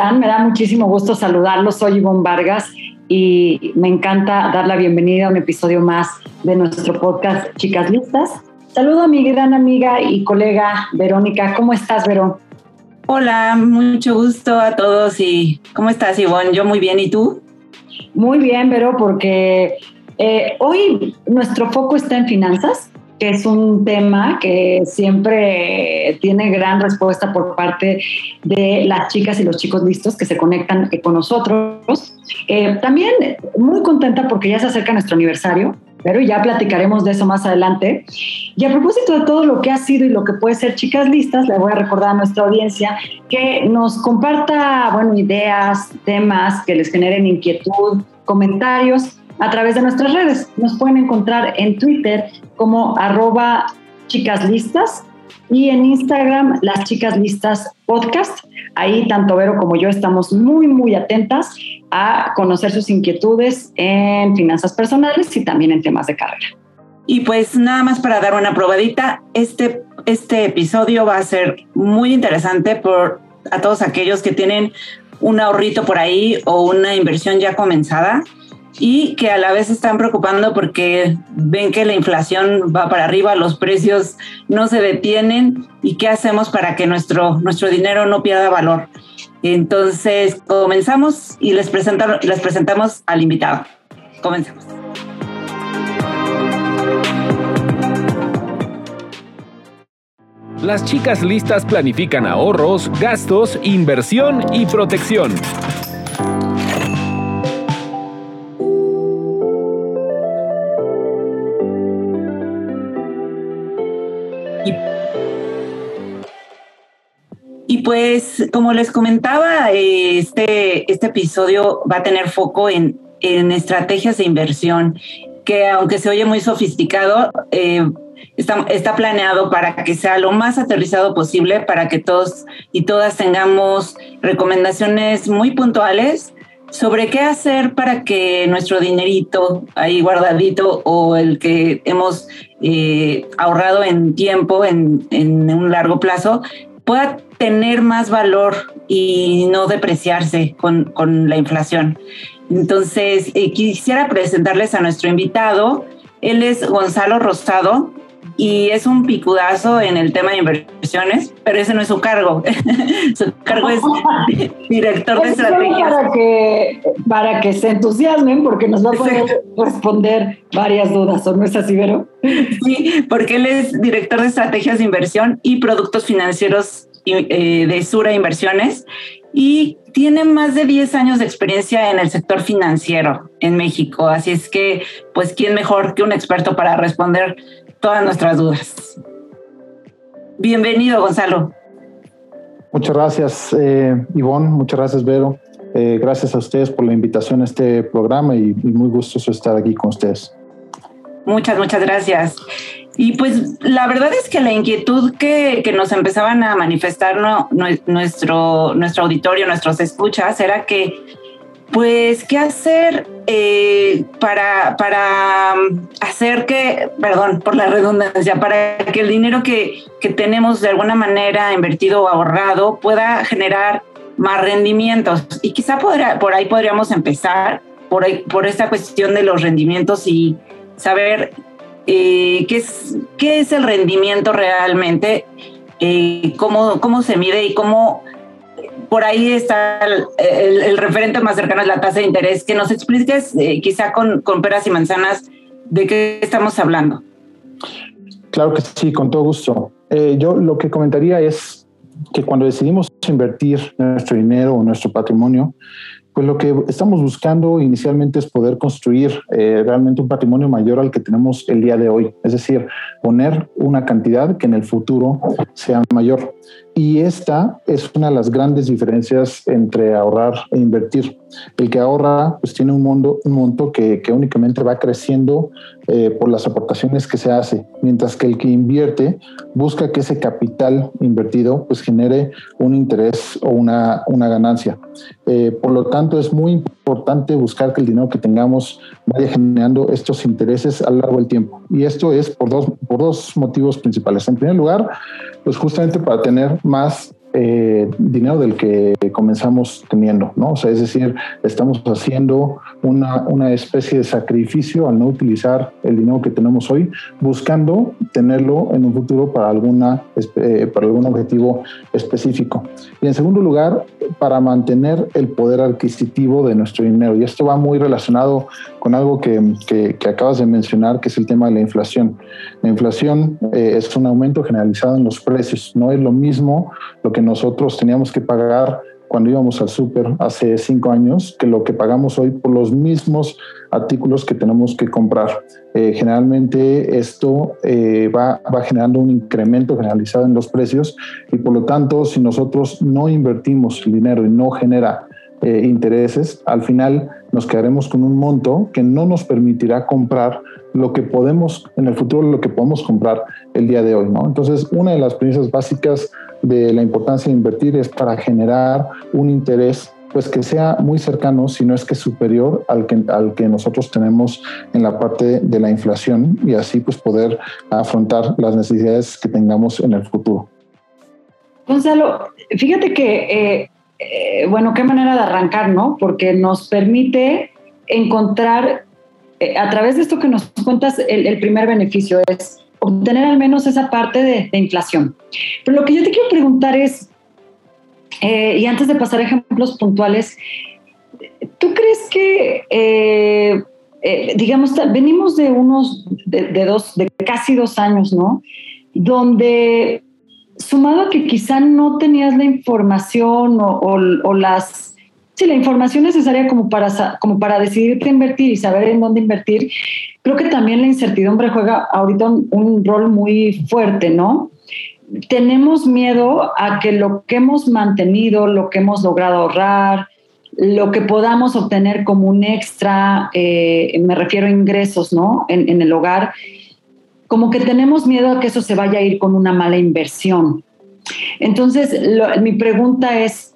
Están? Me da muchísimo gusto saludarlos. Soy Ivonne Vargas y me encanta dar la bienvenida a un episodio más de nuestro podcast Chicas Listas. Saludo a mi gran amiga y colega Verónica. ¿Cómo estás, Verón? Hola, mucho gusto a todos y ¿cómo estás, Ivonne? Yo muy bien, ¿y tú? Muy bien, Vero, porque eh, hoy nuestro foco está en finanzas que es un tema que siempre tiene gran respuesta por parte de las chicas y los chicos listos que se conectan con nosotros. Eh, también muy contenta porque ya se acerca nuestro aniversario, pero ya platicaremos de eso más adelante. Y a propósito de todo lo que ha sido y lo que puede ser Chicas Listas, le voy a recordar a nuestra audiencia que nos comparta, bueno, ideas, temas que les generen inquietud, comentarios a través de nuestras redes. Nos pueden encontrar en Twitter como arroba chicas listas y en Instagram las chicas listas podcast. Ahí tanto Vero como yo estamos muy, muy atentas a conocer sus inquietudes en finanzas personales y también en temas de carrera. Y pues nada más para dar una probadita, este, este episodio va a ser muy interesante por a todos aquellos que tienen un ahorrito por ahí o una inversión ya comenzada y que a la vez están preocupando porque ven que la inflación va para arriba, los precios no se detienen y qué hacemos para que nuestro, nuestro dinero no pierda valor. Entonces, comenzamos y les, les presentamos al invitado. Comencemos. Las chicas listas planifican ahorros, gastos, inversión y protección. Pues, como les comentaba, este, este episodio va a tener foco en, en estrategias de inversión, que aunque se oye muy sofisticado, eh, está, está, planeado para que sea lo más aterrizado posible, para que todos y todas tengamos recomendaciones muy puntuales sobre qué hacer para que nuestro dinerito ahí guardadito o el que hemos eh, ahorrado en tiempo, en, en un largo plazo, pueda tener más valor y no depreciarse con, la inflación. Entonces, eh, quisiera presentarles a nuestro invitado. Él es Gonzalo Rosado y es un picudazo en el tema de inversiones, pero ese no es su cargo. su cargo es director de estrategias. Para que, para que se entusiasmen, porque nos va a poder responder varias dudas, ¿o no es así, Vero? Sí, porque él es director de estrategias de inversión y productos financieros eh, de Sura Inversiones y tiene más de 10 años de experiencia en el sector financiero en México. Así es que, pues, ¿quién mejor que un experto para responder todas nuestras dudas? Bienvenido, Gonzalo. Muchas gracias, eh, Ivonne. Muchas gracias, Vero. Eh, gracias a ustedes por la invitación a este programa y, y muy gustoso estar aquí con ustedes. Muchas, muchas gracias. Y pues la verdad es que la inquietud que, que nos empezaban a manifestar no, nuestro, nuestro auditorio, nuestros escuchas, era que, pues, ¿qué hacer eh, para, para hacer que, perdón por la redundancia, para que el dinero que, que tenemos de alguna manera invertido o ahorrado pueda generar más rendimientos? Y quizá por ahí podríamos empezar, por, por esta cuestión de los rendimientos y saber eh, ¿qué, es, qué es el rendimiento realmente, eh, cómo, cómo se mide y cómo por ahí está el, referente más cercano es la tasa de interés. Que nos expliques eh, quizá con, peras y manzanas de qué estamos hablando. Claro que sí, con todo gusto. yo lo que comentaría es que cuando decidimos invertir nuestro dinero o nuestro patrimonio, pues lo que estamos buscando inicialmente es poder construir eh, realmente un patrimonio mayor al que tenemos el día de hoy, es decir, poner una cantidad que en el futuro sea mayor. Y esta es una de las grandes diferencias entre ahorrar e invertir. El que ahorra pues tiene un, mundo, un monto que, que únicamente va creciendo eh, por las aportaciones que se hace, mientras que el que invierte busca que ese capital invertido pues genere un interés o una, una ganancia. Eh, por lo tanto, es muy importante buscar que el dinero que tengamos vaya generando estos intereses a lo largo del tiempo. Y esto es por dos, por dos motivos principales. En primer lugar, pues justamente para tener más eh, dinero del que comenzamos teniendo, ¿no? O sea, es decir, estamos haciendo una, una, especie de sacrificio al no utilizar el dinero que tenemos hoy, buscando tenerlo en un futuro para, alguna, eh, para algún objetivo específico. Y en segundo lugar, para mantener el poder adquisitivo de nuestro dinero. Y esto va muy relacionado con algo que, que, acabas de mencionar, que es el tema de la inflación. La inflación eh, es un aumento generalizado en los precios. No es lo mismo lo que nosotros teníamos que pagar cuando íbamos al súper hace cinco años que lo que pagamos hoy por los mismos artículos que tenemos que comprar. Eh, generalmente esto eh, va, va, generando un incremento generalizado en los precios y por lo tanto si nosotros no invertimos el dinero y no genera eh, intereses, al final nos quedaremos con un monto que no nos permitirá comprar lo que podemos en el futuro, lo que podemos comprar el día de hoy. ¿no? Entonces, una de las premisas básicas de la importancia de invertir es para generar un interés pues que sea muy cercano, si no es que superior al que, al que nosotros tenemos en la parte de la inflación y así pues poder afrontar las necesidades que tengamos en el futuro. Gonzalo, fíjate que, eh, eh, bueno, qué manera de arrancar, ¿no? Porque nos permite encontrar, eh, a través de esto que nos cuentas, el primer beneficio es obtener al menos esa parte de, inflación. Pero lo que yo te quiero preguntar es, eh, y antes de pasar a ejemplos puntuales, ¿tú crees que, eh, eh, digamos, venimos de unos, de, dos, de casi dos años, ¿no? Donde, sumado a que quizá no tenías la información o las sí, la información necesaria como para, como para decidir invertir y saber en dónde invertir, creo que también la incertidumbre juega ahorita un, rol muy fuerte, ¿no? Tenemos miedo a que lo que hemos mantenido, lo que hemos logrado ahorrar, lo que podamos obtener como un extra, eh, me refiero a ingresos, ¿no? En, el hogar, como que tenemos miedo a que eso se vaya a ir con una mala inversión. Entonces, mi pregunta es,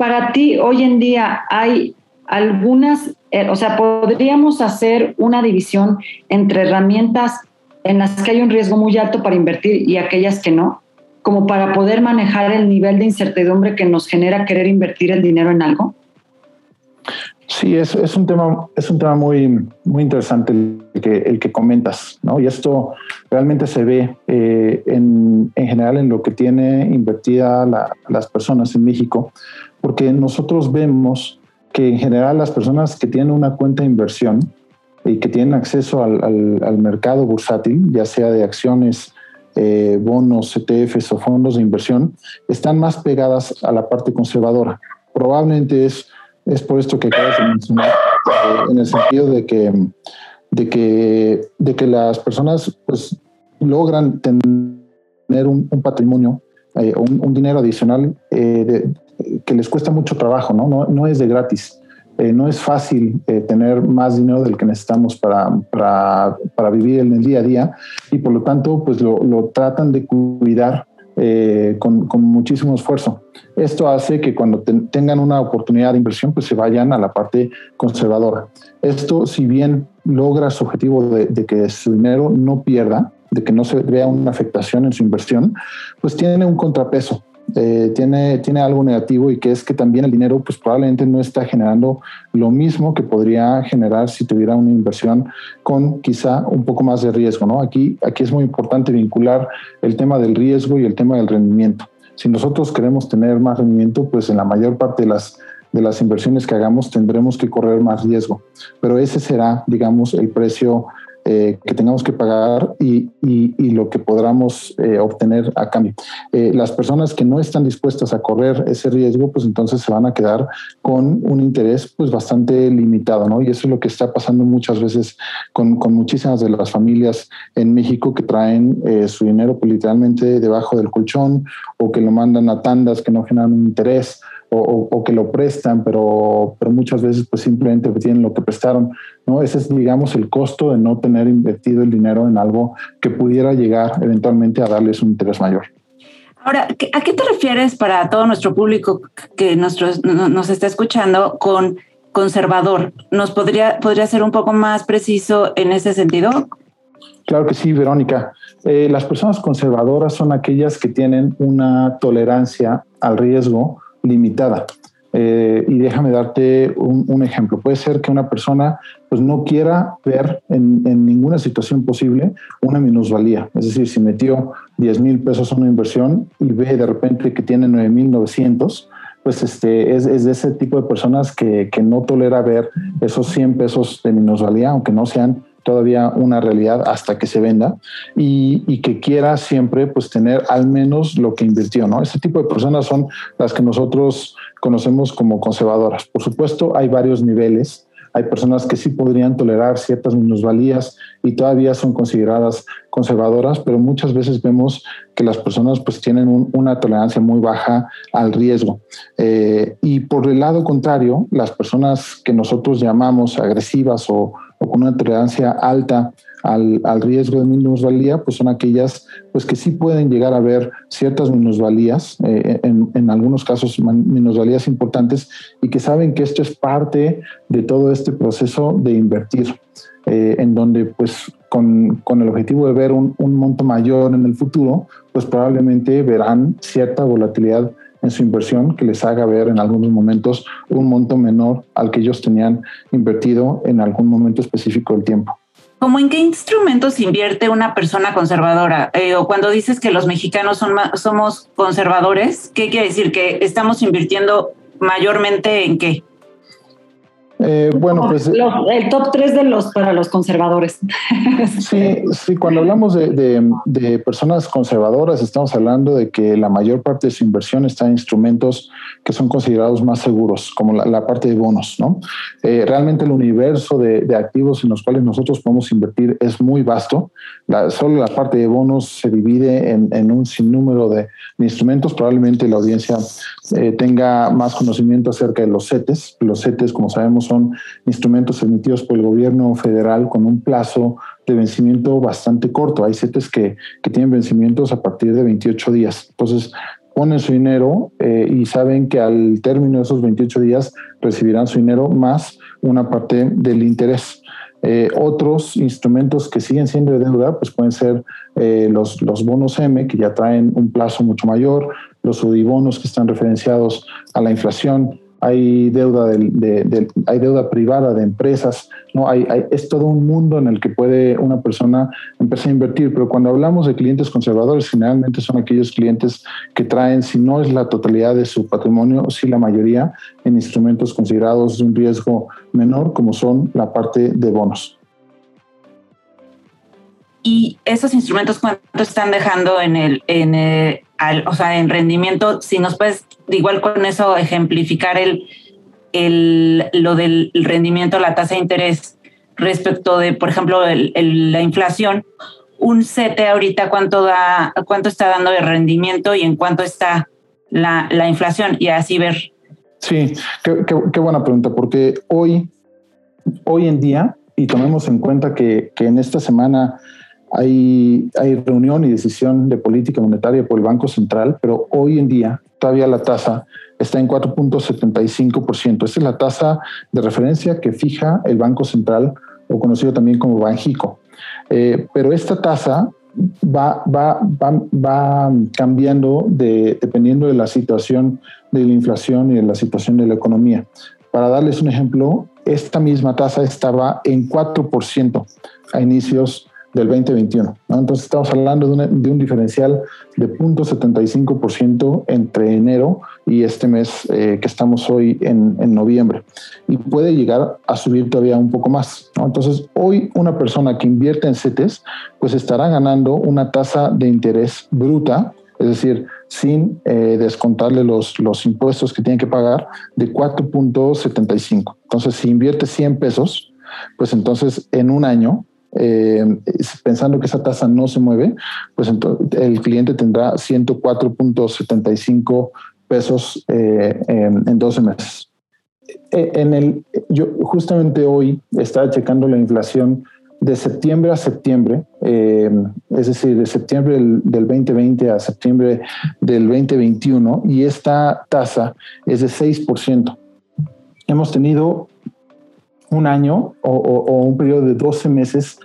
para ti hoy en día hay algunas, eh, o sea, podríamos hacer una división entre herramientas en las que hay un riesgo muy alto para invertir y aquellas que no, como para poder manejar el nivel de incertidumbre que nos genera querer invertir el dinero en algo? Sí, es, un tema, es un tema muy, muy interesante el que, comentas, ¿no? Y esto realmente se ve eh, en, general en lo que tiene invertida las personas en México, porque nosotros vemos que en general las personas que tienen una cuenta de inversión y que tienen acceso al, al, mercado bursátil, ya sea de acciones, eh, bonos, ETFs o fondos de inversión, están más pegadas a la parte conservadora. Probablemente es, es por esto que acabas de mencionar, eh, en el sentido de que, de que, de que las personas pues, logran tener un, patrimonio eh, un, dinero adicional de, que les cuesta mucho trabajo, ¿no? No, es de gratis. Eh, no es fácil eh, tener más dinero del que necesitamos para, para, vivir en el día a día y por lo tanto pues lo, tratan de cuidar eh, con, muchísimo esfuerzo. Esto hace que cuando tengan una oportunidad de inversión pues se vayan a la parte conservadora. Esto si bien logra su objetivo de que su dinero no pierda, de que no se vea una afectación en su inversión, pues tiene un contrapeso eh, tiene, tiene algo negativo y que es que también el dinero pues probablemente no está generando lo mismo que podría generar si tuviera una inversión con quizá un poco más de riesgo. ¿no? Aquí, aquí es muy importante vincular el tema del riesgo y el tema del rendimiento. Si nosotros queremos tener más rendimiento, pues en la mayor parte de las, de las inversiones que hagamos tendremos que correr más riesgo. Pero ese será, digamos, el precio eh, que tengamos que pagar y, y, lo que podamos eh, obtener a cambio. Eh, las personas que no están dispuestas a correr ese riesgo, pues entonces se van a quedar con un interés pues bastante limitado, ¿no? Y eso es lo que está pasando muchas veces con, con muchísimas de las familias en México que traen su dinero pues, literalmente debajo del colchón o que lo mandan a tandas que no generan un interés o, que lo prestan, pero, pero muchas veces pues simplemente tienen lo que prestaron. ¿no? Ese es, digamos, el costo de no tener invertido el dinero en algo que pudiera llegar eventualmente a darles un interés mayor. Ahora, ¿a qué te refieres para todo nuestro público que nos está escuchando con conservador? ¿Nos podría, podría ser un poco más preciso en ese sentido? Claro que sí, Verónica. Eh, las personas conservadoras son aquellas que tienen una tolerancia al riesgo limitada. Eh, y déjame darte un, ejemplo. Puede ser que una persona pues, no quiera ver en, ninguna situación posible una minusvalía. Es decir, si metió 10 mil pesos en una inversión y ve de repente que tiene 9 mil 900, pues este, es, es, de ese tipo de personas que, que no tolera ver esos 100 pesos de minusvalía, aunque no sean todavía una realidad hasta que se venda y, que quiera siempre pues tener al menos lo que invirtió, ¿no? Este tipo de personas son las que nosotros conocemos como conservadoras. Por supuesto, hay varios niveles. Hay personas que sí podrían tolerar ciertas minusvalías y todavía son consideradas conservadoras, pero muchas veces vemos que las personas pues tienen una tolerancia muy baja al riesgo. Eh, y por el lado contrario, las personas que nosotros llamamos agresivas o, o con una tolerancia alta al, riesgo de minusvalía, pues son aquellas pues que sí pueden llegar a ver ciertas minusvalías, eh, en, en, algunos casos minusvalías importantes, y que saben que esto es parte de todo este proceso de invertir, eh, en donde pues con, con, el objetivo de ver un, un monto mayor en el futuro, pues probablemente verán cierta volatilidad en su inversión que les haga ver en algunos momentos un monto menor al que ellos tenían invertido en algún momento específico del tiempo. ¿Cómo en qué instrumentos invierte una persona conservadora? Eh, o cuando dices que los mexicanos son somos conservadores, ¿qué quiere decir? ¿Que estamos invirtiendo mayormente en qué? Eh, bueno, pues. el top 3 de los para los conservadores. Sí, sí, cuando hablamos de, personas conservadoras, estamos hablando de que la mayor parte de su inversión está en instrumentos que son considerados más seguros, como la, parte de bonos, ¿no? Eh, realmente el universo de, activos en los cuales nosotros podemos invertir es muy vasto. solo la parte de bonos se divide en, un sinnúmero de, instrumentos. Probablemente la audiencia eh, tenga más conocimiento acerca de los CETES. Los CETES, como sabemos, son instrumentos emitidos por el gobierno federal con un plazo de vencimiento bastante corto. Hay CETES que, que tienen vencimientos a partir de 28 días. Entonces, ponen su dinero eh, y saben que al término de esos 28 días recibirán su dinero más una parte del interés. Eh, otros instrumentos que siguen siendo de deuda, pues pueden ser eh, los, los bonos M, que ya traen un plazo mucho mayor, los UDIBonos que están referenciados a la inflación, hay deuda, de, hay deuda privada de empresas, ¿no? Hay, es todo un mundo en el que puede una persona empezar a invertir, pero cuando hablamos de clientes conservadores, generalmente son aquellos clientes que traen, si no es la totalidad de su patrimonio, sí la mayoría, en instrumentos considerados de un riesgo menor, como son la parte de bonos. ¿Y esos instrumentos cuánto están dejando en el, en el o sea, en rendimiento? Si nos puedes igual con eso ejemplificar el, el, lo del rendimiento, la tasa de interés respecto de, por ejemplo, la inflación, un CETE ahorita cuánto da, cuánto está dando de rendimiento y en cuánto está la, la inflación y así ver. Sí, qué, qué, buena pregunta, porque hoy, hoy en día, y tomemos en cuenta que, que en esta semana hay, reunión y decisión de política monetaria por el Banco Central, pero hoy en día todavía la tasa está en 4.75%. Esta es la tasa de referencia que fija el Banco Central, o conocido también como Banjico. Eh, pero esta tasa va, cambiando de, dependiendo de la situación de la inflación y de la situación de la economía. Para darles un ejemplo, esta misma tasa estaba en 4% a inicios del 2021. Entonces estamos hablando de, un diferencial de 0.75% entre enero y este mes eh, que estamos hoy en, noviembre. Y puede llegar a subir todavía un poco más. Entonces hoy una persona que invierte en CETES pues estará ganando una tasa de interés bruta, es decir, sin eh, descontarle los, los impuestos que tiene que pagar de 4.75. Entonces si invierte 100 pesos, pues entonces en un año eh, pensando que esa tasa no se mueve, pues el cliente tendrá 104.75 pesos eh, en, 12 meses. Eh, en el, yo justamente hoy estaba checando la inflación de septiembre a septiembre, es decir, de septiembre del, 2020 a septiembre del 2021, y esta tasa es de 6%. Hemos tenido un año o, un periodo de 12 meses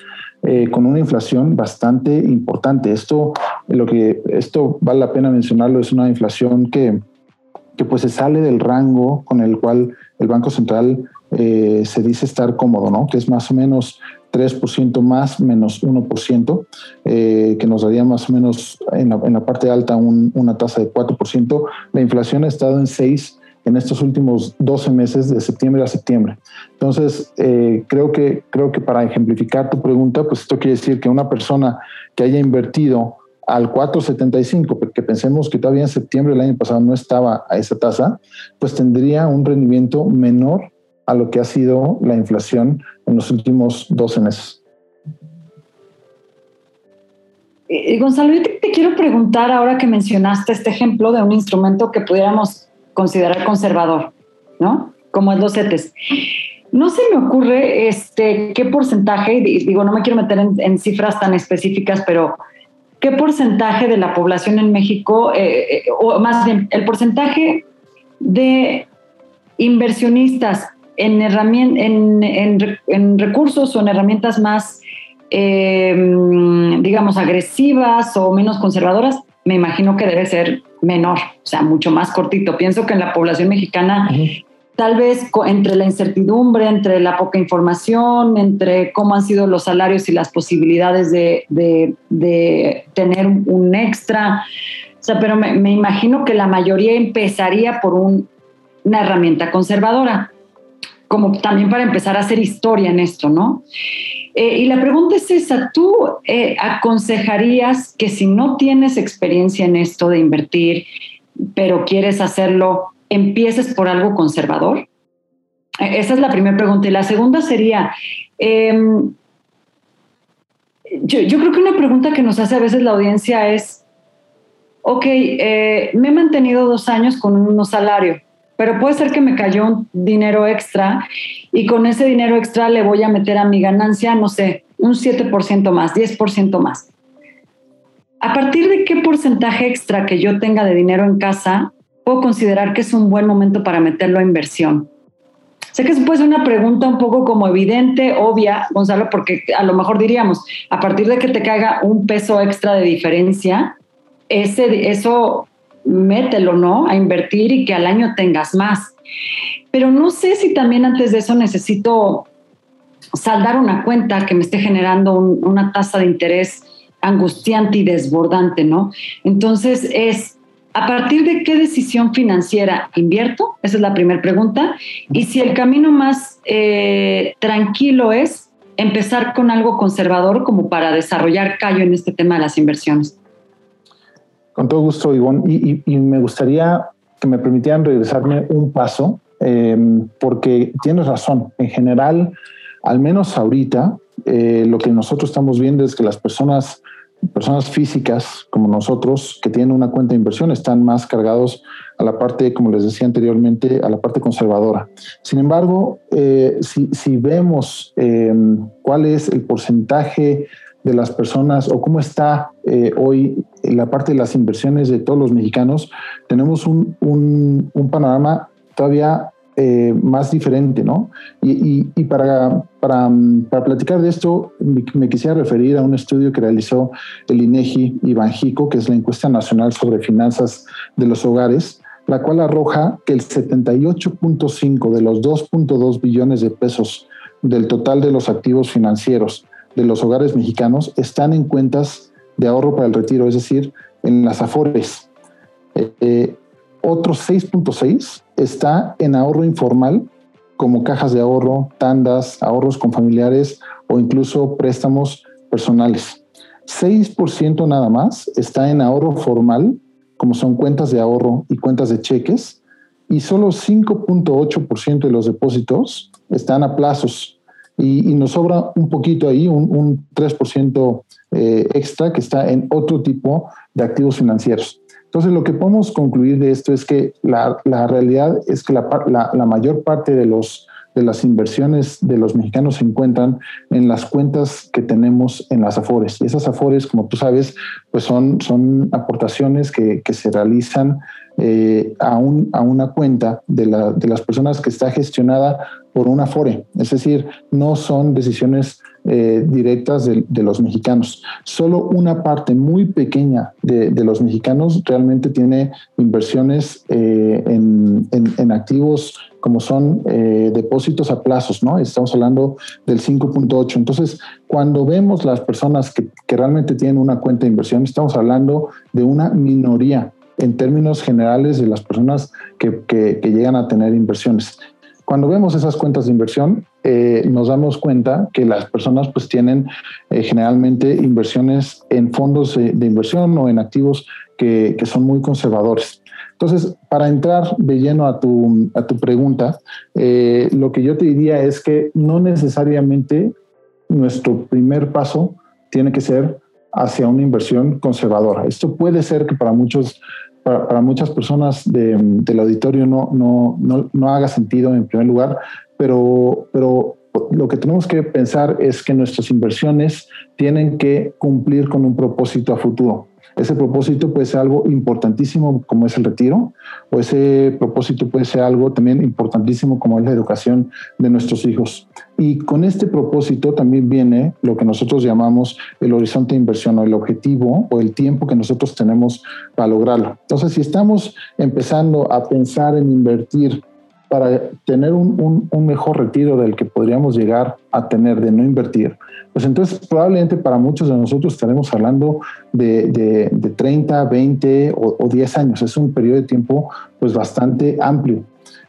eh, con una inflación bastante importante. Esto, lo que, esto vale la pena mencionarlo, es una inflación que, que pues se sale del rango con el cual el Banco Central eh, se dice estar cómodo, ¿no? Que es más o menos 3% más menos 1%, eh, que nos daría más o menos en la, en la parte alta una tasa de 4%. La inflación ha estado en 6 en estos últimos 12 meses de septiembre a septiembre. Entonces, eh, creo, que, creo que para ejemplificar tu pregunta, pues esto quiere decir que una persona que haya invertido al 4.75, porque pensemos que todavía en septiembre del año pasado no estaba a esa tasa, pues tendría un rendimiento menor a lo que ha sido la inflación en los últimos 12 meses. Y Gonzalo, yo te, quiero preguntar ahora que mencionaste este ejemplo de un instrumento que pudiéramos considerar conservador, ¿no? Como es los CETES. No se me ocurre este, qué porcentaje, digo, no me quiero meter en, cifras tan específicas, pero qué porcentaje de la población en México, eh, eh, o más bien, el porcentaje de inversionistas en, en, recursos o en herramientas más, eh, digamos, agresivas o menos conservadoras, me imagino que debe ser menor, o sea, mucho más cortito. Pienso que en la población mexicana, tal vez entre la incertidumbre, entre la poca información, entre cómo han sido los salarios y las posibilidades de, tener un extra, o sea, pero me, imagino que la mayoría empezaría por una herramienta conservadora, como también para empezar a hacer historia en esto, ¿no? Eh, y la pregunta es esa, ¿tú eh, aconsejarías que si no tienes experiencia en esto de invertir, pero quieres hacerlo, empieces por algo conservador? E, esa es la primera pregunta. Y la segunda sería, em, yo, yo, creo que una pregunta que nos hace a veces la audiencia es, ok, eh, me he mantenido dos años con un salario, pero puede ser que me cayó un dinero extra y con ese dinero extra le voy a meter a mi ganancia, no sé, un 7% más, 10% más. ¿A partir de qué porcentaje extra que yo tenga de dinero en casa puedo considerar que es un buen momento para meterlo a inversión? Sé que es pues una pregunta un poco como evidente, obvia, Gonzalo, porque a lo mejor diríamos, a partir de que te caiga un peso extra de diferencia, ese, eso mételo, ¿no? A invertir y que al año tengas más. Pero no sé si también antes de eso necesito saldar una cuenta que me esté generando una tasa de interés angustiante y desbordante, ¿no? Entonces es, ¿a partir de qué decisión financiera invierto? Esa es la primera pregunta. Y si el camino más eh, tranquilo es empezar con algo conservador como para desarrollar callo en este tema de las inversiones. Con todo gusto, Ivonne. Y, me gustaría que me permitieran regresarme un paso, em, porque tienes razón. En general, al menos ahorita, eh, lo que nosotros estamos viendo es que las personas, personas físicas como nosotros que tienen una cuenta de inversión están más cargados a la parte, como les decía anteriormente, a la parte conservadora. Sin embargo, eh, si, si, vemos em, cuál es el porcentaje de las personas o cómo está eh, hoy la parte de las inversiones de todos los mexicanos, tenemos un, un, panorama todavía eh, más diferente, ¿no? Y, y, para, para, para, platicar de esto, me, quisiera referir a un estudio que realizó el INEGI y Banjico, que es la encuesta nacional sobre finanzas de los hogares, la cual arroja que el 78.5 de los 2.2 billones de pesos del total de los activos financieros de los hogares mexicanos están en cuentas de ahorro para el retiro, es decir, en las AFORES. Eh, eh, otro 6.6 está en ahorro informal, como cajas de ahorro, tandas, ahorros con familiares o incluso préstamos personales. 6% nada más está en ahorro formal, como son cuentas de ahorro y cuentas de cheques, y solo 5.8% de los depósitos están a plazos. Y, nos sobra un poquito ahí, un, 3% eh, extra que está en otro tipo de activos financieros. Entonces, lo que podemos concluir de esto es que la, realidad es que la, la, mayor parte de, los, de las inversiones de los mexicanos se encuentran en las cuentas que tenemos en las AFORES. Y esas AFORES, como tú sabes, pues son, son aportaciones que, que se realizan eh, a, un, a, una cuenta de, la, de, las personas que está gestionada por una FORE. Es decir, no son decisiones eh, directas de, los mexicanos. Solo una parte muy pequeña de, los mexicanos realmente tiene inversiones eh, en, en, activos como son depósitos a plazos, ¿no? Estamos hablando del 5.8. Entonces, cuando vemos las personas que, que realmente tienen una cuenta de inversión, estamos hablando de una minoría en términos generales de las personas que, que, llegan a tener inversiones. Cuando vemos esas cuentas de inversión, eh, nos damos cuenta que las personas pues tienen eh, generalmente inversiones en fondos de, inversión o en activos que, que, son muy conservadores. Entonces, para entrar de lleno a tu, a tu pregunta, eh, lo que yo te diría es que no necesariamente nuestro primer paso tiene que ser hacia una inversión conservadora. Esto puede ser que para muchos para, muchas personas del auditorio no, no, no, no, haga sentido en primer lugar, pero, pero lo que tenemos que pensar es que nuestras inversiones tienen que cumplir con un propósito a futuro. Ese propósito puede ser algo importantísimo como es el retiro, o ese propósito puede ser algo también importantísimo como es la educación de nuestros hijos. Y con este propósito también viene lo que nosotros llamamos el horizonte de inversión o el objetivo o el tiempo que nosotros tenemos para lograrlo. Entonces, si estamos empezando a pensar en invertir para tener un, mejor retiro del que podríamos llegar a tener de no invertir, pues entonces probablemente para muchos de nosotros estaremos hablando de, 30, 20 o, 10 años. Es un periodo de tiempo pues bastante amplio.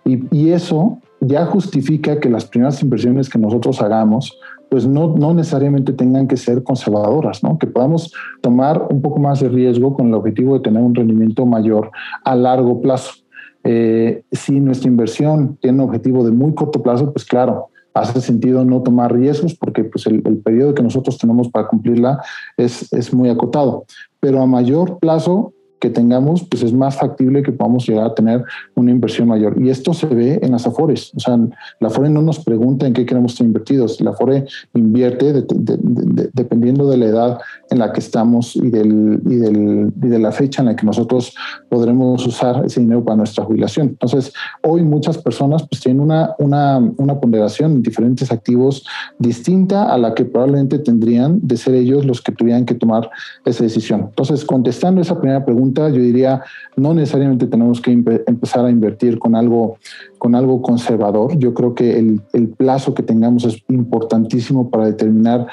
Y, eso ya justifica que las primeras inversiones que nosotros hagamos pues no, no necesariamente tengan que ser conservadoras, ¿no? que podamos tomar un poco más de riesgo con el objetivo de tener un rendimiento mayor a largo plazo. Eh, si nuestra inversión tiene un objetivo de muy corto plazo, pues claro, hace sentido no tomar riesgos porque pues, el, periodo que nosotros tenemos para cumplirla es, es muy acotado. Pero a mayor plazo, que tengamos, pues es más factible que podamos llegar a tener una inversión mayor. Y esto se ve en las AFORES. O sea, la AFORE no nos pregunta en qué queremos estar invertidos. La AFORE invierte dependiendo de la edad en la que estamos y, del, y, del, y de la fecha en la que nosotros podremos usar ese dinero para nuestra jubilación. Entonces, hoy muchas personas pues tienen una, una, una ponderación en diferentes activos distinta a la que probablemente tendrían de ser ellos los que tuvieran que tomar esa decisión. Entonces, contestando esa primera pregunta, yo diría, no necesariamente tenemos que empezar a invertir con algo, con algo conservador. Yo creo que el, el plazo que tengamos es importantísimo para determinar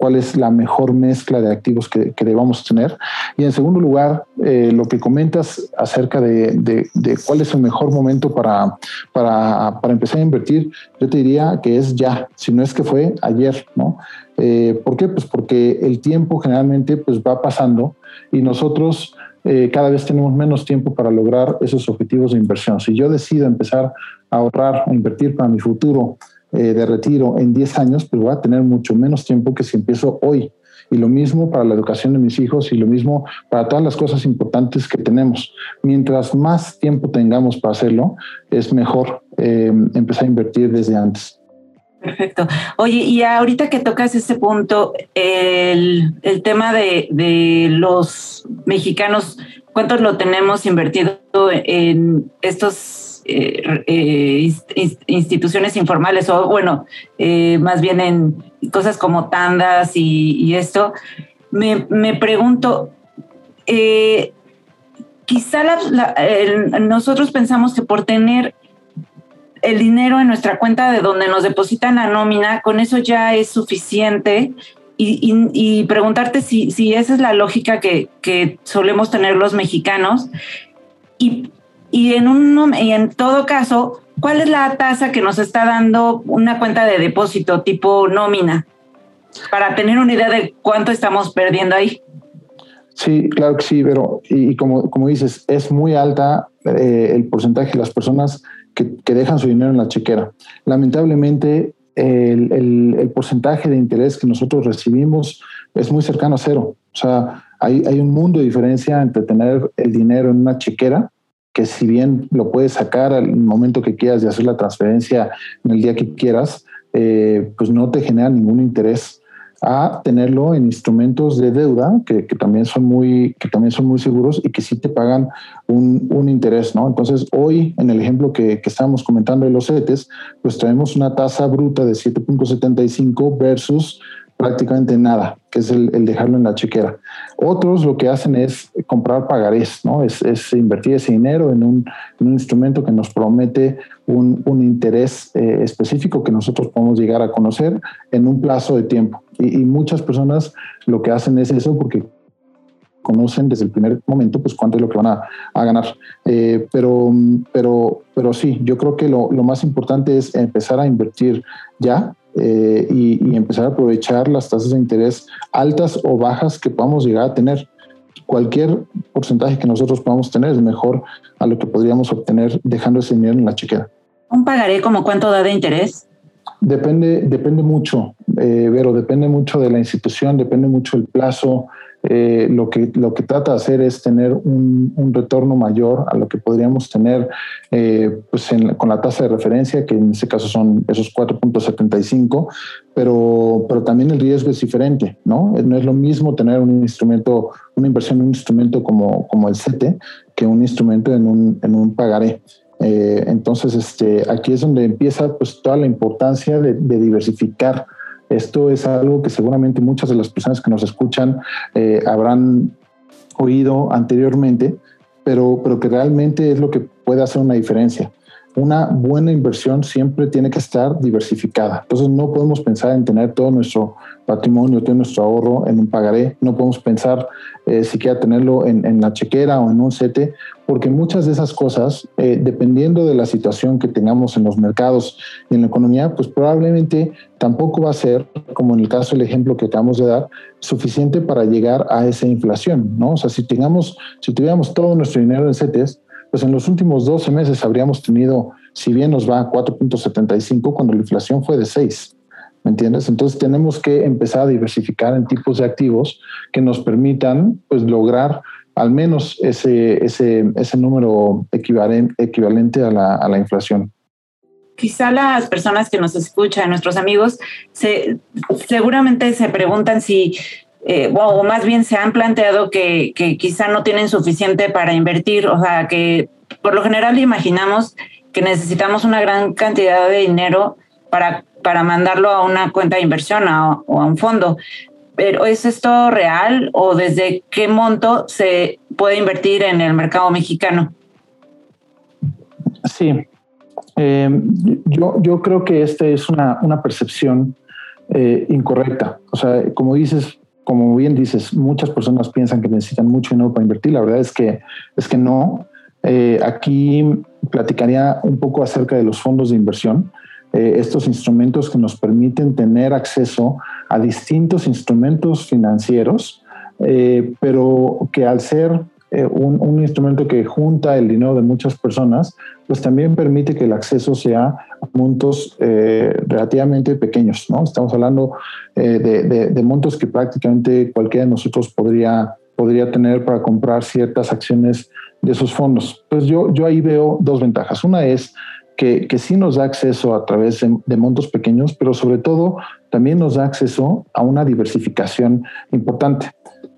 cuál es la mejor mezcla de activos que, que debamos tener. Y en segundo lugar, eh, lo que comentas acerca de, de, de, cuál es el mejor momento para, para, para, empezar a invertir, yo te diría que es ya, si no es que fue ayer, ¿no? Eh, ¿Por qué? Pues porque el tiempo generalmente pues va pasando y nosotros eh, cada vez tenemos menos tiempo para lograr esos objetivos de inversión. Si yo decido empezar a ahorrar o invertir para mi futuro eh, de retiro en 10 años, pues voy a tener mucho menos tiempo que si empiezo hoy. Y lo mismo para la educación de mis hijos y lo mismo para todas las cosas importantes que tenemos. Mientras más tiempo tengamos para hacerlo, es mejor eh, empezar a invertir desde antes. Perfecto. Oye, y ahorita que tocas este punto, el, tema de, los mexicanos, ¿cuántos lo tenemos invertido en estos eh, eh, instituciones informales o, bueno, eh, más bien en cosas como tandas y, esto? Me, me pregunto, quizá nosotros pensamos que por tener el dinero en nuestra cuenta de donde nos depositan la nómina, con eso ya es suficiente y, preguntarte si, si, esa es la lógica que, que solemos tener los mexicanos y, y, en un, y en todo caso, ¿cuál es la tasa que nos está dando una cuenta de depósito tipo nómina? Para tener una idea de cuánto estamos perdiendo ahí. Sí, claro que sí, pero y, como, como dices, es muy alta eh, el porcentaje de las personas que, dejan su dinero en la chequera. Lamentablemente, el, porcentaje de interés que nosotros recibimos es muy cercano a cero. O sea, hay, hay un mundo de diferencia entre tener el dinero en una chequera que si bien lo puedes sacar al momento que quieras y hacer la transferencia en el día que quieras, eh, pues no te genera ningún interés a tenerlo en instrumentos de deuda que, que, también son muy que también son muy seguros y que sí te pagan un, un interés no entonces hoy en el ejemplo que, que estábamos comentando de los CETES pues traemos una tasa bruta de 7.75 versus prácticamente nada, que es el, dejarlo en la chequera. Otros lo que hacen es comprar pagarés, ¿no? Es, invertir ese dinero en un, instrumento que nos promete un, interés eh, específico que nosotros podemos llegar a conocer en un plazo de tiempo. Y, muchas personas lo que hacen es eso porque conocen desde el primer momento pues cuánto es lo que van a, ganar. Eh, pero, pero, pero sí, yo creo que lo, lo más importante es empezar a invertir ya eh, y, empezar a aprovechar las tasas de interés altas o bajas que podamos llegar a tener. Cualquier porcentaje que nosotros podamos tener es mejor a lo que podríamos obtener dejando ese dinero en la chequera. ¿Un pagaré como cuánto da de interés? Depende, depende mucho, eh, pero depende mucho de la institución, depende mucho del plazo, eh, lo, que, lo que trata de hacer es tener un, retorno mayor a lo que podríamos tener eh, pues con la tasa de referencia, que en este caso son esos 4.75, pero, pero también el riesgo es diferente, ¿no? No es lo mismo tener un instrumento, una inversión en un instrumento como, como el CETE que un instrumento en un, en un pagaré. Eh, entonces, este, aquí es donde empieza pues, toda la importancia de diversificar esto es algo que seguramente muchas de las personas que nos escuchan eh, habrán oído anteriormente, pero, pero que realmente es lo que puede hacer una diferencia una buena inversión siempre tiene que estar diversificada. Entonces no podemos pensar en tener todo nuestro patrimonio, todo nuestro ahorro en un pagaré, no podemos pensar eh, siquiera tenerlo en, la chequera o en un CETE, porque muchas de esas cosas, eh, dependiendo de la situación que tengamos en los mercados y en la economía, pues probablemente tampoco va a ser, como en el caso del ejemplo que acabamos de dar, suficiente para llegar a esa inflación, ¿no? O sea, si tengamos, si tuviéramos todo nuestro dinero en CETES, pues en los últimos 12 meses habríamos tenido, si bien nos va a 4.75, cuando la inflación fue de 6. ¿Me entiendes? Entonces tenemos que empezar a diversificar en tipos de activos que nos permitan pues, lograr al menos ese, ese, ese número equivalente, a, la, a la inflación quizá las personas que nos escuchan, nuestros amigos, se, seguramente se preguntan si eh, o más bien se han planteado que, que, quizá no tienen suficiente para invertir, o sea, que por lo general imaginamos que necesitamos una gran cantidad de dinero para, para mandarlo a una cuenta de inversión o a un fondo. Pero ¿es esto real o desde qué monto se puede invertir en el mercado mexicano? Sí, eh, yo, yo creo que esta es una, una percepción eh, incorrecta. O sea, como dices, como bien dices, muchas personas piensan que necesitan mucho dinero para invertir. La verdad es que, es que no. Eh, aquí platicaría un poco acerca de los fondos de inversión. Eh, estos instrumentos que nos permiten tener acceso a distintos instrumentos financieros, eh, pero que al ser eh, un, instrumento que junta el dinero de muchas personas, pues también permite que el acceso sea a montos eh, relativamente pequeños, ¿no? Estamos hablando eh, de, montos que prácticamente cualquiera de nosotros podría, podría tener para comprar ciertas acciones de esos fondos. Pues yo, yo ahí veo dos ventajas. Una es que, que sí nos da acceso a través de, de, montos pequeños, pero sobre todo también nos da acceso a una diversificación importante.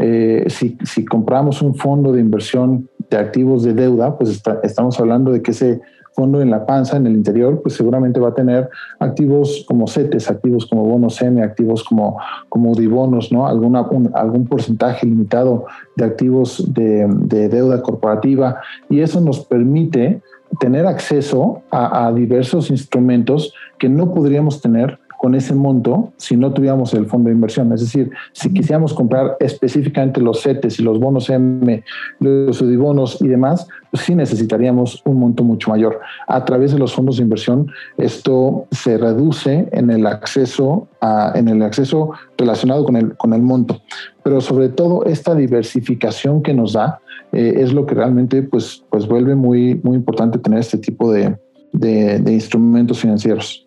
Eh, si, si, compramos un fondo de inversión de activos de deuda, pues estamos hablando de que ese fondo en la panza, en el interior, pues seguramente va a tener activos como CETES, activos como bonos M, activos como, como dibonos, ¿no? Alguna, algún porcentaje limitado de activos de, de, deuda corporativa y eso nos permite tener acceso a diversos instrumentos que no podríamos tener con ese monto si no tuviéramos el fondo de inversión. Es decir, si quisiéramos comprar específicamente los CETES y los bonos M, los UDIBONOS y demás, pues sí necesitaríamos un monto mucho mayor. A través de los fondos de inversión, esto se reduce en el acceso, a, en el acceso relacionado con el, con el monto. Pero sobre todo esta diversificación que nos da eh, es lo que realmente pues, pues vuelve muy, muy importante tener este tipo de, de instrumentos financieros.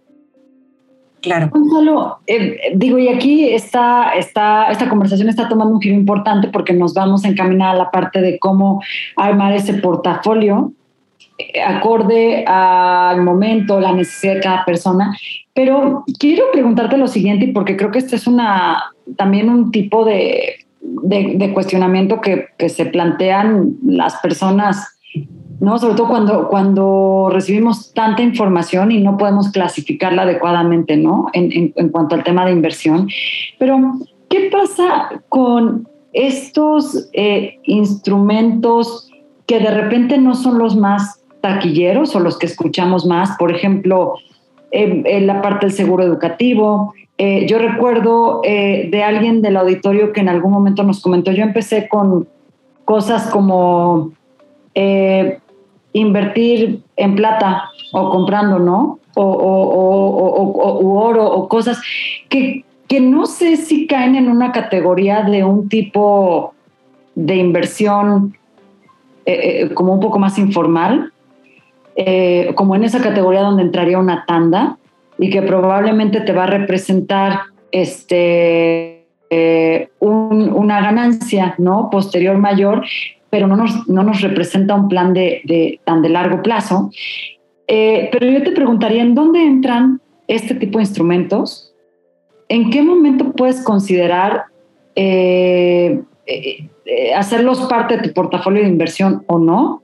Claro. Gonzalo, eh, digo, y aquí está, está, esta conversación está tomando un giro importante porque nos vamos a encaminar a la parte de cómo armar ese portafolio eh, acorde al momento, la necesidad de cada persona. Pero quiero preguntarte lo siguiente, porque creo que este es una, también un tipo de, cuestionamiento que se plantean las personas ¿no? Sobre todo cuando, cuando recibimos tanta información y no podemos clasificarla adecuadamente, ¿no? En, cuanto al tema de inversión. Pero, ¿qué pasa con estos eh, instrumentos que de repente no son los más taquilleros o los que escuchamos más? Por ejemplo, en la parte del seguro educativo. Eh, yo recuerdo eh, de alguien del auditorio que en algún momento nos comentó, yo empecé con cosas como invertir en plata o comprando, ¿no? O, o, oro o cosas que, que no sé si caen en una categoría de un tipo de inversión eh, eh, como un poco más informal, eh, como en esa categoría donde entraría una tanda y que probablemente te va a representar este, una ganancia ¿no? posterior mayor, pero no nos, no nos representa un plan de, tan de largo plazo. Eh, pero yo te preguntaría, ¿en dónde entran este tipo de instrumentos? ¿En qué momento puedes considerar eh, eh, hacerlos parte de tu portafolio de inversión o no?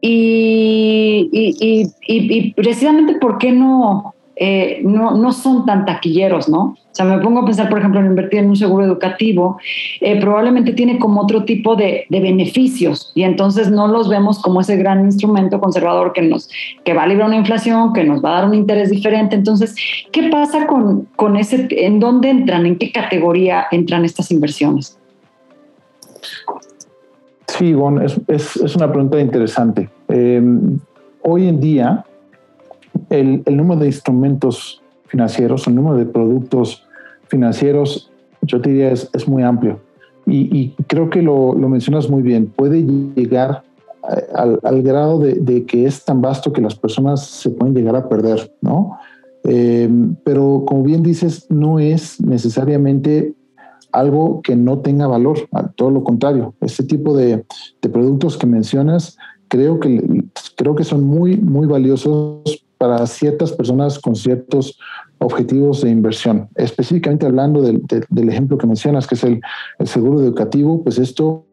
Y, y, y, precisamente, ¿por qué no, no, no, son tan taquilleros, ¿no? O sea, me pongo a pensar, por ejemplo, en invertir en un seguro educativo, eh, probablemente tiene como otro tipo de, beneficios y entonces no los vemos como ese gran instrumento conservador que nos que va a librar una inflación, que nos va a dar un interés diferente. Entonces, ¿qué pasa con, con ese, en dónde entran, en qué categoría entran estas inversiones? Sí, es, es, es, una pregunta interesante. Eh, hoy en día, el, el número de instrumentos financieros, el número de productos financieros, yo te diría, es, es muy amplio. Y, creo que lo, lo, mencionas muy bien. Puede llegar al, al grado de, de, que es tan vasto que las personas se pueden llegar a perder, ¿no? Eh, pero como bien dices, no es necesariamente algo que no tenga valor, todo lo contrario. Este tipo de, de productos que mencionas, creo que, creo que son muy, muy valiosos para ciertas personas con ciertos objetivos de inversión. Específicamente hablando del, ejemplo que mencionas, que es el, seguro educativo, pues esto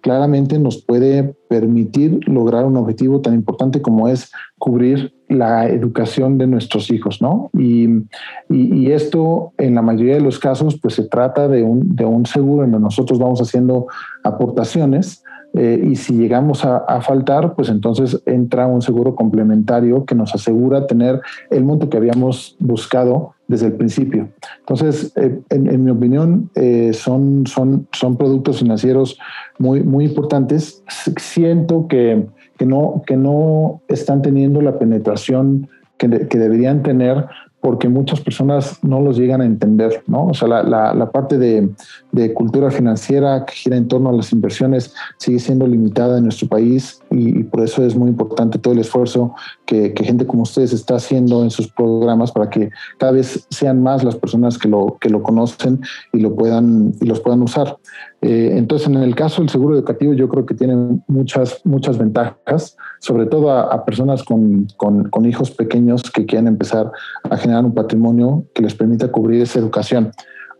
claramente nos puede permitir lograr un objetivo tan importante como es cubrir la educación de nuestros hijos, ¿no? Y, y, esto en la mayoría de los casos, pues se trata de un, de un seguro en donde nosotros vamos haciendo aportaciones eh, y si llegamos a, faltar, pues entonces entra un seguro complementario que nos asegura tener el monto que habíamos buscado desde el principio. Entonces, eh, en, mi opinión, eh, son, son, son productos financieros muy, muy importantes. Siento que, que, no, que no están teniendo la penetración que, que deberían tener porque muchas personas no los llegan a entender, ¿no? O sea, la, la, parte de, de, cultura financiera que gira en torno a las inversiones sigue siendo limitada en nuestro país y, por eso es muy importante todo el esfuerzo que, que, gente como ustedes está haciendo en sus programas para que cada vez sean más las personas que lo, que lo conocen y, lo puedan, y los puedan usar. Eh, entonces, en el caso del seguro educativo, yo creo que tiene muchas, muchas ventajas, sobre todo a, personas con, con, hijos pequeños que quieren empezar a generar un patrimonio que les permita cubrir esa educación.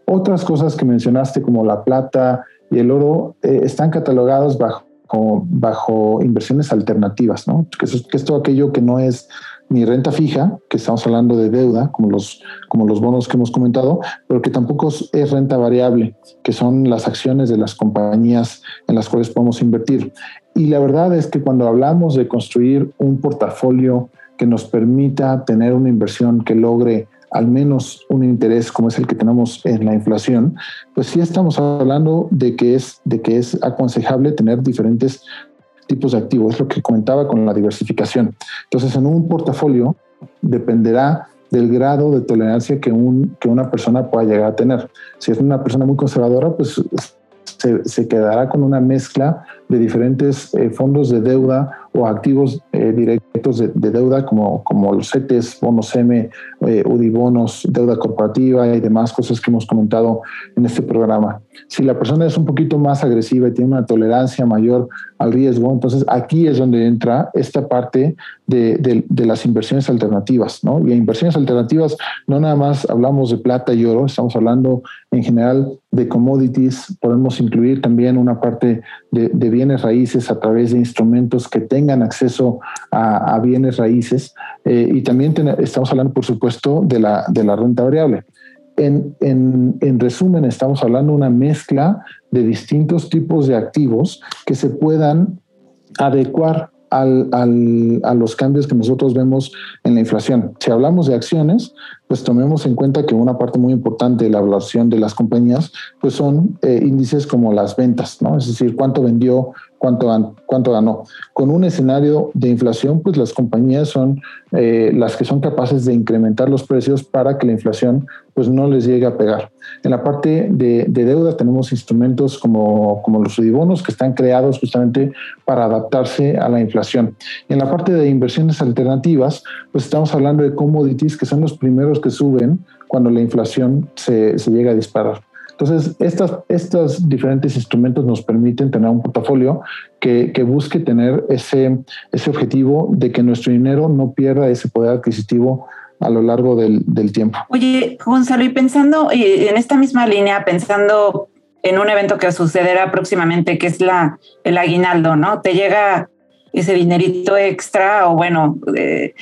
Otras cosas que mencionaste, como la plata y el oro, eh, están catalogados bajo, bajo inversiones alternativas, ¿no? Que, es todo aquello que no es ni renta fija, que estamos hablando de deuda, como los, como los bonos que hemos comentado, pero que tampoco es renta variable, que son las acciones de las compañías en las cuales podemos invertir. Y la verdad es que cuando hablamos de construir un portafolio que nos permita tener una inversión que logre al menos un interés como es el que tenemos en la inflación, pues sí estamos hablando de que es, de que es aconsejable tener diferentes tipos de activos, es lo que comentaba con la diversificación. Entonces, en un portafolio dependerá del grado de tolerancia que, un, que una persona pueda llegar a tener. Si es una persona muy conservadora, pues se, quedará con una mezcla de diferentes eh, fondos de deuda o activos eh, directos de, deuda como, como los CETES, bonos M, eh, UDI-bonos, deuda corporativa y demás cosas que hemos comentado en este programa. Si la persona es un poquito más agresiva y tiene una tolerancia mayor al riesgo, entonces aquí es donde entra esta parte de, de, las inversiones alternativas. ¿no? Y inversiones alternativas no nada más hablamos de plata y oro, estamos hablando en general de commodities, podemos incluir también una parte de, de bienes raíces a través de instrumentos que tengan acceso a, bienes raíces. Eh, y también estamos hablando, por supuesto, de la, de la renta variable. En, en, en, resumen, estamos hablando de una mezcla de distintos tipos de activos que se puedan adecuar al, al, a los cambios que nosotros vemos en la inflación. Si hablamos de acciones, pues tomemos en cuenta que una parte muy importante de la evaluación de las compañías, pues son eh, índices como las ventas, ¿no? Es decir, cuánto vendió, cuánto, cuánto ganó. Con un escenario de inflación, pues las compañías son eh, las que son capaces de incrementar los precios para que la inflación pues no les llegue a pegar. En la parte de, deuda tenemos instrumentos como, como los sudibonos que están creados justamente para adaptarse a la inflación. En la parte de inversiones alternativas, pues estamos hablando de commodities que son los primeros que suben cuando la inflación se, se llega a disparar. Entonces, estas, estos diferentes instrumentos nos permiten tener un portafolio que, que, busque tener ese, ese objetivo de que nuestro dinero no pierda ese poder adquisitivo a lo largo del, del tiempo. Oye, Gonzalo, y pensando en esta misma línea, pensando en un evento que sucederá próximamente, que es la, el aguinaldo, ¿no? Te llega ese dinerito extra o bueno, eh,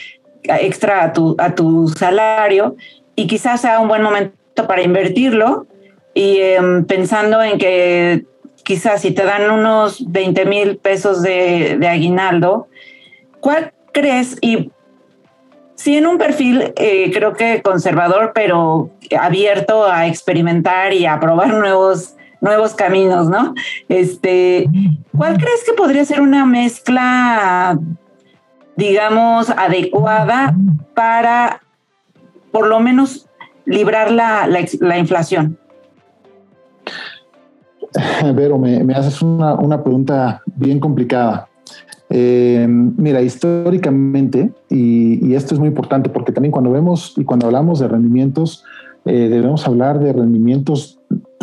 extra a tu, a tu salario y quizás sea un buen momento para invertirlo y em, pensando en que quizás si te dan unos 20 mil pesos de, de, aguinaldo, ¿cuál crees? Y si en un perfil eh, creo que conservador, pero abierto a experimentar y a probar nuevos, nuevos caminos, ¿no? Este, ¿Cuál crees que podría ser una mezcla digamos, adecuada para por lo menos librar la, la, inflación? Vero, me, me haces una, una, pregunta bien complicada. Eh, mira, históricamente, y, y, esto es muy importante porque también cuando vemos y cuando hablamos de rendimientos, eh, debemos hablar de rendimientos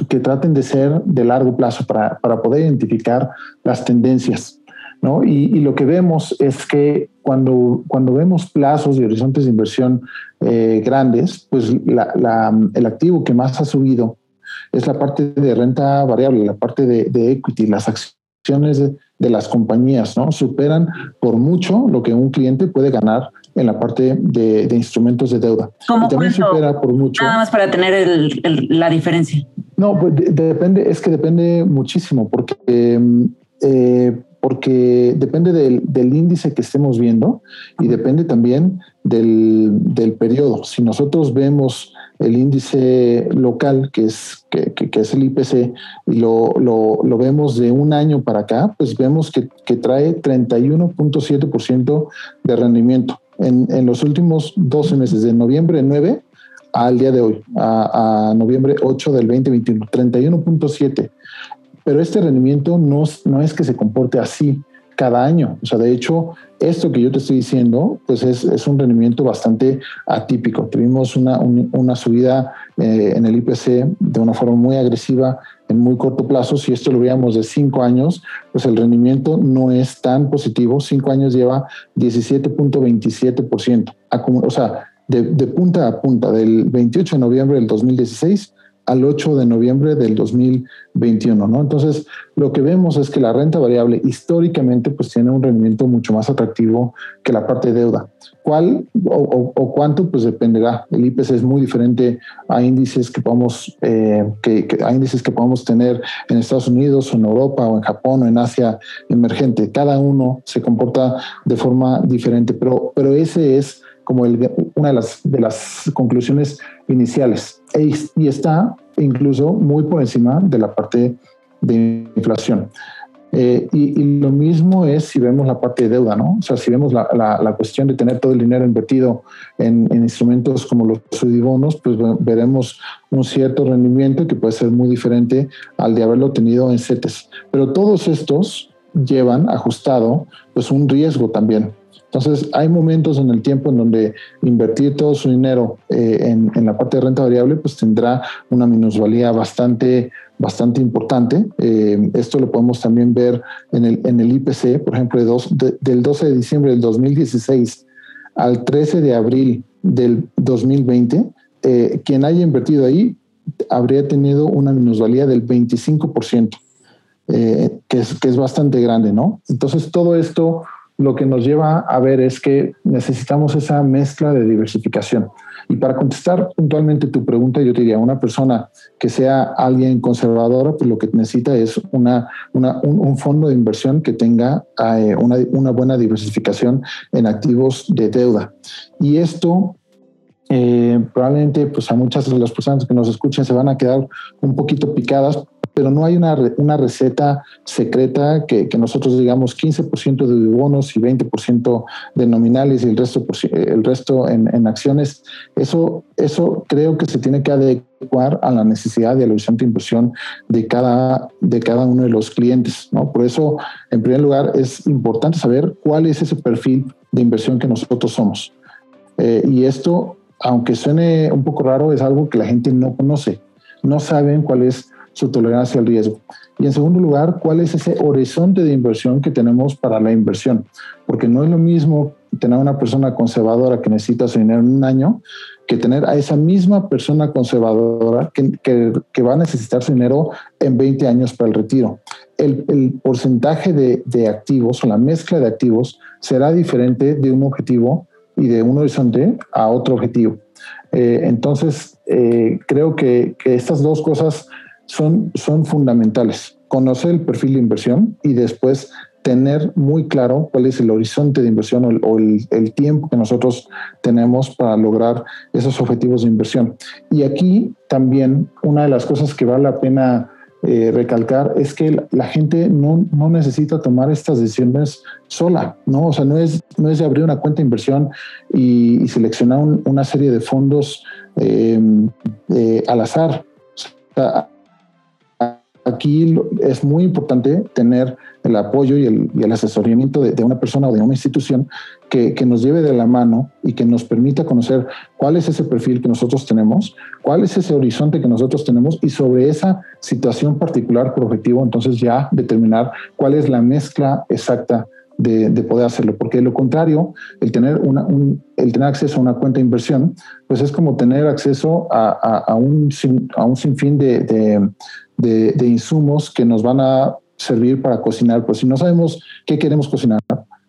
que traten de ser de largo plazo para, para poder identificar las tendencias. ¿No? Y, y, lo que vemos es que cuando, cuando vemos plazos y horizontes de inversión eh, grandes, pues la, la, el activo que más ha subido es la parte de renta variable, la parte de, de equity, las acciones de, de, las compañías, ¿no? Superan por mucho lo que un cliente puede ganar en la parte de, de instrumentos de deuda. ¿Cómo y también supera por mucho. Nada más para tener el, el, la diferencia. No, pues depende, es que depende muchísimo, porque eh, porque depende del, del, índice que estemos viendo y depende también del, del, periodo. Si nosotros vemos el índice local, que es, que, que, es el IPC, y lo, lo, lo, vemos de un año para acá, pues vemos que, que trae 31.7% de rendimiento. En, en, los últimos 12 meses, de noviembre 9 al día de hoy, a, a noviembre 8 del 2021, 31.7 pero este rendimiento no, no es que se comporte así cada año. O sea, de hecho, esto que yo te estoy diciendo, pues es, es un rendimiento bastante atípico. Tuvimos una, una subida eh, en el IPC de una forma muy agresiva en muy corto plazo. Si esto lo veíamos de cinco años, pues el rendimiento no es tan positivo. Cinco años lleva 17.27%. O sea, de, de punta a punta, del 28 de noviembre del 2016 al 8 de noviembre del 2021, ¿no? Entonces, lo que vemos es que la renta variable históricamente pues tiene un rendimiento mucho más atractivo que la parte de deuda. ¿Cuál o, cuánto? Pues dependerá. El IPC es muy diferente a índices que podemos, eh, que, a índices que podemos tener en Estados Unidos o en Europa o en Japón o en Asia emergente. Cada uno se comporta de forma diferente, pero, pero ese es como una de las, de las conclusiones iniciales e, y está incluso muy por encima de la parte de inflación. Eh, y, lo mismo es si vemos la parte de deuda, ¿no? O sea, si vemos la, la, cuestión de tener todo el dinero invertido en, en instrumentos como los sudibonos, pues veremos un cierto rendimiento que puede ser muy diferente al de haberlo tenido en CETES. Pero todos estos llevan ajustado pues un riesgo también. Entonces, hay momentos en el tiempo en donde invertir todo su dinero eh, en, en, la parte de renta variable, pues tendrá una minusvalía bastante bastante importante. Eh, esto lo podemos también ver en el, en el IPC, por ejemplo, del 12 de diciembre del 2016 al 13 de abril del 2020, eh, quien haya invertido ahí habría tenido una minusvalía del 25%, eh, que, es, que es bastante grande, ¿no? Entonces, todo esto lo que nos lleva a ver es que necesitamos esa mezcla de diversificación. Y para contestar puntualmente tu pregunta, yo diría, una persona que sea alguien conservadora, pues lo que necesita es una, un, fondo de inversión que tenga eh, una, buena diversificación en activos de deuda. Y esto eh, probablemente pues a muchas de las personas que nos escuchen se van a quedar un poquito picadas pero no hay una, una receta secreta que, que, nosotros digamos 15% de bonos y 20% de nominales y el resto, el resto en, en, acciones. Eso, eso creo que se tiene que adecuar a la necesidad de la horizonte de inversión de cada, de cada uno de los clientes. ¿no? Por eso, en primer lugar, es importante saber cuál es ese perfil de inversión que nosotros somos. Eh, y esto, aunque suene un poco raro, es algo que la gente no conoce. No saben cuál es su tolerancia al riesgo. Y en segundo lugar, cuál es ese horizonte de inversión que tenemos para la inversión. Porque no es lo mismo tener una persona conservadora que necesita su dinero en un año que tener a esa misma persona conservadora que, que, va a necesitar su dinero en 20 años para el retiro. El, el porcentaje de, de, activos o la mezcla de activos será diferente de un objetivo y de un horizonte a otro objetivo. Eh, entonces, eh, creo que, que estas dos cosas son, son fundamentales. Conocer el perfil de inversión y después tener muy claro cuál es el horizonte de inversión o, el, tiempo que nosotros tenemos para lograr esos objetivos de inversión. Y aquí también una de las cosas que vale la pena eh, recalcar es que la gente no, no, necesita tomar estas decisiones sola, ¿no? O sea, no es, no es abrir una cuenta de inversión y, seleccionar una serie de fondos eh, eh, al azar. O sea, aquí es muy importante tener el apoyo y el, asesoramiento de, una persona o de una institución que, nos lleve de la mano y que nos permita conocer cuál es ese perfil que nosotros tenemos, cuál es ese horizonte que nosotros tenemos y sobre esa situación particular por objetivo, entonces ya determinar cuál es la mezcla exacta de, poder hacerlo, porque lo contrario, el tener, una, un, el tener acceso a una cuenta de inversión, pues es como tener acceso a, a, un, a un sinfín de, de, insumos que nos van a servir para cocinar. Pues si no sabemos qué queremos cocinar,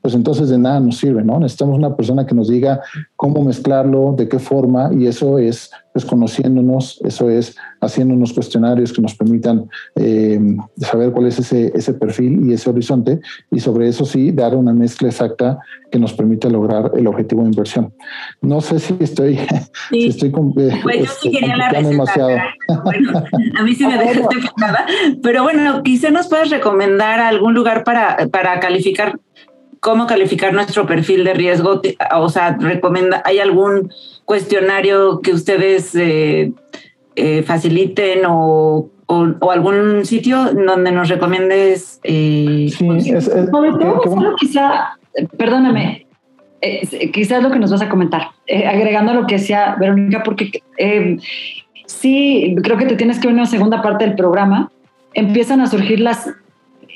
pues entonces de nada nos sirve, ¿no? Necesitamos una persona que nos diga cómo mezclarlo, de qué forma, y eso es pues conociéndonos, eso es haciendo unos cuestionarios que nos permitan eh, saber cuál es ese, ese perfil y ese horizonte, y sobre eso sí, dar una mezcla exacta que nos permita lograr el objetivo de inversión. No sé si estoy, si estoy eh, pues yo sí este, quería la demasiado. Bueno, a mí sí me dejaste pero bueno, quizá nos puedas recomendar algún lugar para, para calificar cómo calificar nuestro perfil de riesgo. O sea, recomienda, ¿hay algún cuestionario que ustedes eh, eh, faciliten o, algún sitio donde nos recomiendes? Eh, sí, es, quizá, perdóname, quizás lo que nos vas a comentar, agregando a lo que decía Verónica, porque sí, creo que te tienes que ver en una segunda parte del programa. Empiezan a surgir las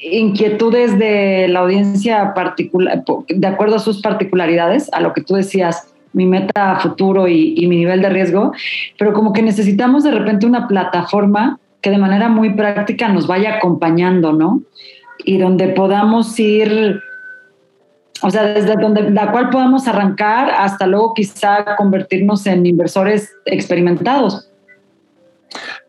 inquietudes de la audiencia particular, de acuerdo a sus particularidades, a lo que tú decías, mi meta futuro y, mi nivel de riesgo, pero como que necesitamos de repente una plataforma que de manera muy práctica nos vaya acompañando, ¿no? Y donde podamos ir, o sea, desde donde la cual podamos arrancar hasta luego quizá convertirnos en inversores experimentados.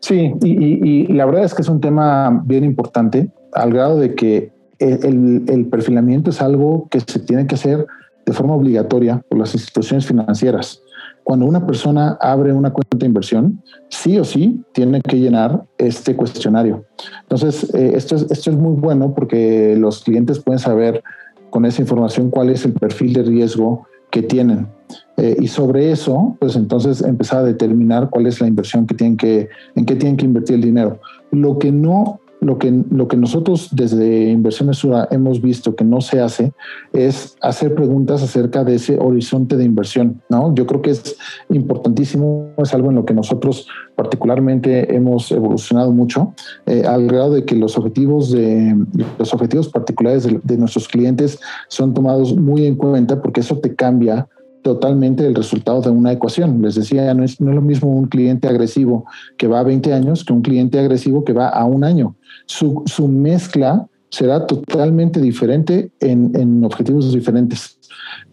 Sí, y, la verdad es que es un tema bien importante al grado de que el, perfilamiento es algo que se tiene que hacer de forma obligatoria por las instituciones financieras. Cuando una persona abre una cuenta de inversión, sí o sí tiene que llenar este cuestionario. Entonces, eh, esto, es, esto es muy bueno porque los clientes pueden saber con esa información cuál es el perfil de riesgo que tienen. Eh, y sobre eso, pues entonces empezar a determinar cuál es la inversión que tienen que, en qué tienen que invertir el dinero. Lo que no lo que, lo que nosotros desde Inversiones Sura hemos visto que no se hace es hacer preguntas acerca de ese horizonte de inversión, ¿no? Yo creo que es importantísimo, es algo en lo que nosotros particularmente hemos evolucionado mucho, eh, al grado de que los objetivos, de, los objetivos particulares de, de nuestros clientes son tomados muy en cuenta porque eso te cambia totalmente el resultado de una ecuación. Les decía, no es, no es, lo mismo un cliente agresivo que va a 20 años que un cliente agresivo que va a un año su, su mezcla será totalmente diferente en, en objetivos diferentes.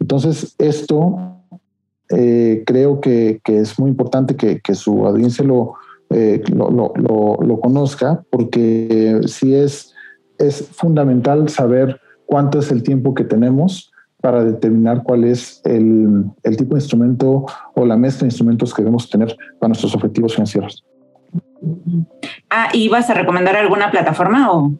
Entonces, esto eh, creo que, que, es muy importante que, que su audiencia lo, eh, lo, lo, lo, conozca, porque sí es, es fundamental saber cuánto es el tiempo que tenemos para determinar cuál es el, el tipo de instrumento o la mezcla de instrumentos que debemos tener para nuestros objetivos financieros. Ah, ¿y vas a recomendar alguna plataforma o?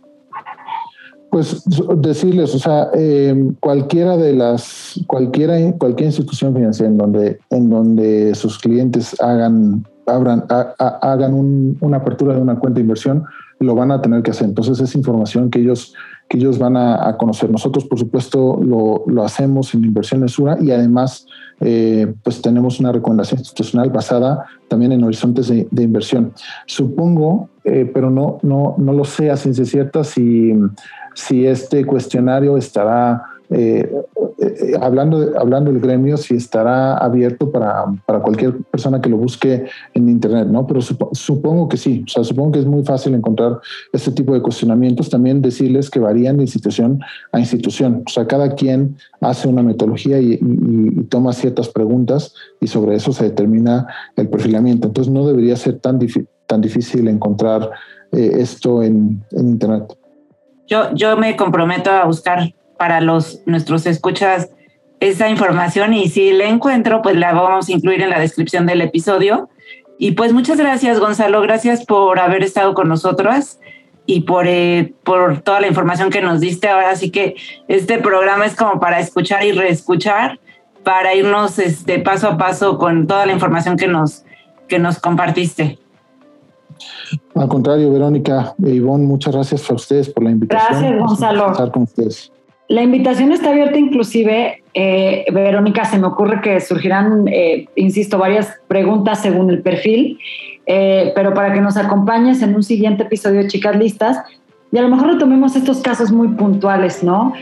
Pues decirles, o sea, eh, cualquiera de las, cualquiera, cualquier institución financiera en donde, en donde sus clientes hagan, abran, a, a, hagan un, una apertura de una cuenta de inversión, lo van a tener que hacer. Entonces es información que ellos, que ellos van a, conocer. Nosotros, por supuesto, lo, lo hacemos en Inversiones Sura y además eh, pues tenemos una recomendación institucional basada también en horizontes de, de inversión. Supongo, eh, pero no, no, no lo sé a ciencia cierta, si, si este cuestionario estará eh, eh, hablando, de, hablando del gremio, si estará abierto para, para, cualquier persona que lo busque en Internet, ¿no? Pero sup supongo que sí, o sea, supongo que es muy fácil encontrar este tipo de cuestionamientos. También decirles que varían de institución a institución, o sea, cada quien hace una metodología y, toma ciertas preguntas y sobre eso se determina el perfilamiento. Entonces, no debería ser tan, tan difícil encontrar eh, esto en, en Internet. Yo, yo me comprometo a buscar para los nuestros escuchas esa información y si la encuentro, pues la vamos a incluir en la descripción del episodio. Y pues muchas gracias, Gonzalo, gracias por haber estado con nosotros y por, eh, por toda la información que nos diste. Ahora sí que este programa es como para escuchar y reescuchar, para irnos este, paso a paso con toda la información que nos, que nos compartiste. Al contrario, Verónica e Ivonne, muchas gracias a ustedes por la invitación. Gracias, Gonzalo. Estar con ustedes. La invitación está abierta inclusive, eh, Verónica, se me ocurre que surgirán, eh, insisto, varias preguntas según el perfil, eh, pero para que nos acompañes en un siguiente episodio de Chicas Listas, y a lo mejor retomemos estos casos muy puntuales, ¿no?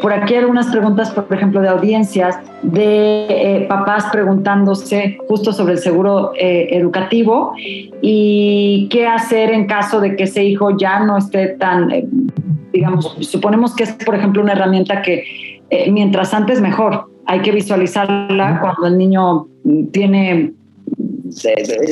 Por aquí algunas preguntas, por ejemplo, de audiencias, de papás preguntándose justo sobre el seguro educativo y qué hacer en caso de que ese hijo ya no esté tan, digamos, suponemos que es, por ejemplo, una herramienta que eh, mientras antes mejor. Hay que visualizarla cuando el niño tiene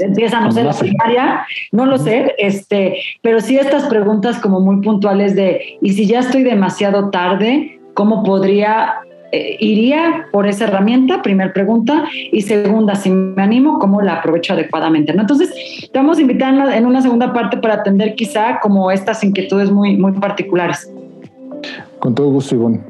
empieza, no sé, la primaria, no lo sé, este, pero sí estas preguntas como muy puntuales de, y si ya estoy demasiado tarde, ¿cómo podría, eh, iría por esa herramienta? Primer pregunta, y segunda, si me animo, ¿cómo la aprovecho adecuadamente? Entonces, te vamos a invitar en una segunda parte para atender quizá como estas inquietudes muy, muy particulares. Con todo gusto, Ivonne.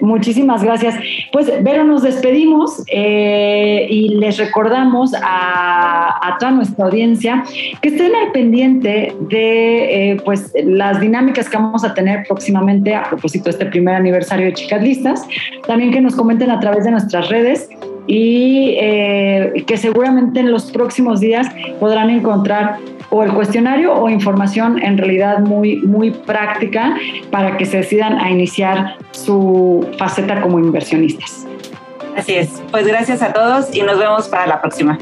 Muchísimas gracias. Pues, Vero, nos despedimos eh, y les recordamos a, toda nuestra audiencia que estén al pendiente de eh, pues, las dinámicas que vamos a tener próximamente a propósito de este primer aniversario de Chicas Listas. También que nos comenten a través de nuestras redes y eh, que seguramente en los próximos días podrán encontrar o el cuestionario o información en realidad muy, muy práctica para que se decidan a iniciar su faceta como inversionistas. Así es. Pues gracias a todos y nos vemos para la próxima.